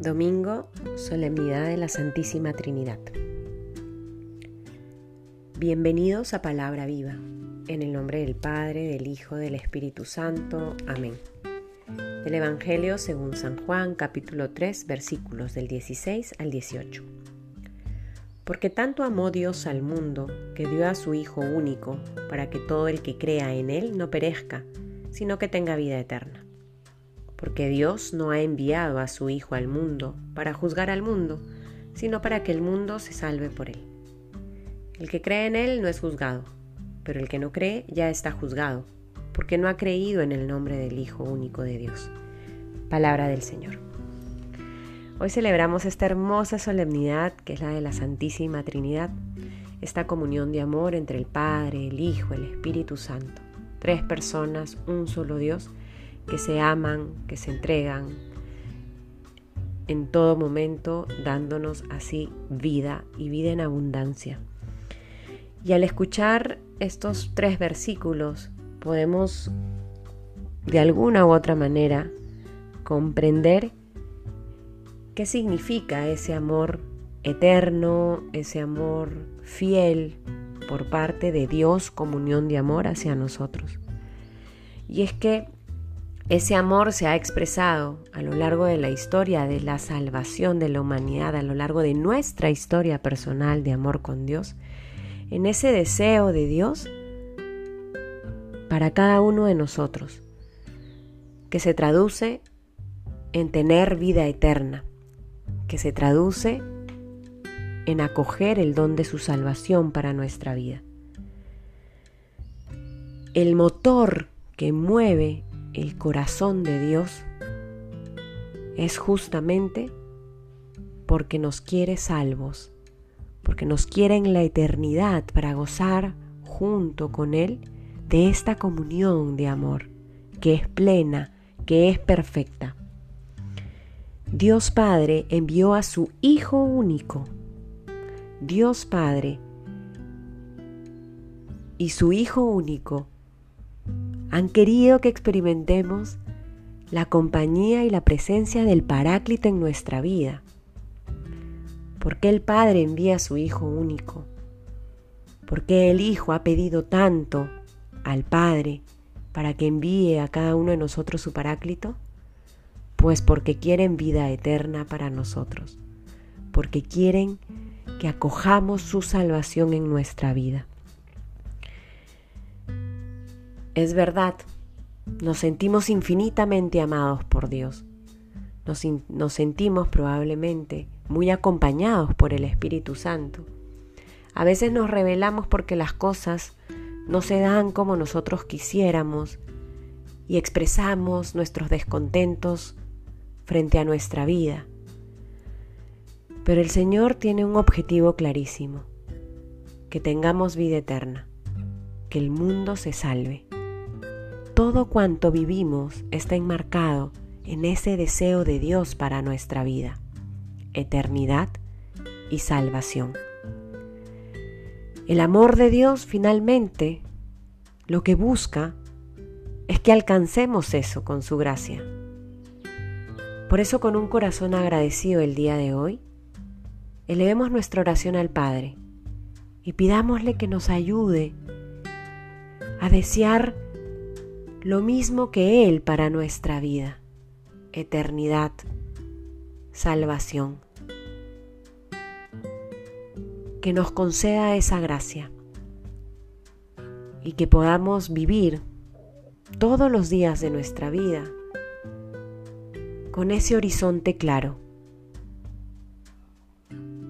Domingo, Solemnidad de la Santísima Trinidad. Bienvenidos a Palabra Viva, en el nombre del Padre, del Hijo, del Espíritu Santo. Amén. Del Evangelio según San Juan, capítulo 3, versículos del 16 al 18. Porque tanto amó Dios al mundo, que dio a su Hijo único, para que todo el que crea en Él no perezca, sino que tenga vida eterna porque Dios no ha enviado a su Hijo al mundo para juzgar al mundo, sino para que el mundo se salve por él. El que cree en él no es juzgado, pero el que no cree ya está juzgado, porque no ha creído en el nombre del Hijo único de Dios. Palabra del Señor. Hoy celebramos esta hermosa solemnidad que es la de la Santísima Trinidad, esta comunión de amor entre el Padre, el Hijo, el Espíritu Santo. Tres personas, un solo Dios, que se aman, que se entregan en todo momento, dándonos así vida y vida en abundancia. Y al escuchar estos tres versículos, podemos de alguna u otra manera comprender qué significa ese amor eterno, ese amor fiel por parte de Dios, comunión de amor hacia nosotros. Y es que ese amor se ha expresado a lo largo de la historia de la salvación de la humanidad, a lo largo de nuestra historia personal de amor con Dios, en ese deseo de Dios para cada uno de nosotros, que se traduce en tener vida eterna, que se traduce en acoger el don de su salvación para nuestra vida. El motor que mueve el corazón de Dios es justamente porque nos quiere salvos, porque nos quiere en la eternidad para gozar junto con Él de esta comunión de amor que es plena, que es perfecta. Dios Padre envió a su Hijo único. Dios Padre y su Hijo único han querido que experimentemos la compañía y la presencia del Paráclito en nuestra vida. ¿Por qué el Padre envía a su Hijo único? ¿Por qué el Hijo ha pedido tanto al Padre para que envíe a cada uno de nosotros su Paráclito? Pues porque quieren vida eterna para nosotros, porque quieren que acojamos su salvación en nuestra vida. Es verdad, nos sentimos infinitamente amados por Dios. Nos, sentimos probablemente muy acompañados por el Espíritu Santo. A veces nos rebelamos porque las cosas no se dan como nosotros quisiéramos y expresamos nuestros descontentos frente a nuestra vida. Pero el Señor tiene un objetivo clarísimo, que tengamos vida eterna, que el mundo se salve todo cuanto vivimos está enmarcado en ese deseo de Dios para nuestra vida, eternidad y salvación. El amor de Dios finalmente lo que busca es que alcancemos eso con su gracia. Por eso con un corazón agradecido el día de hoy, elevemos nuestra oración al Padre y pidámosle que nos ayude a desear lo mismo que Él para nuestra vida, eternidad, salvación. Que nos conceda esa gracia y que podamos vivir todos los días de nuestra vida con ese horizonte claro.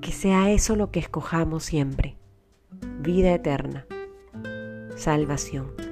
Que sea eso lo que escojamos siempre, vida eterna, salvación.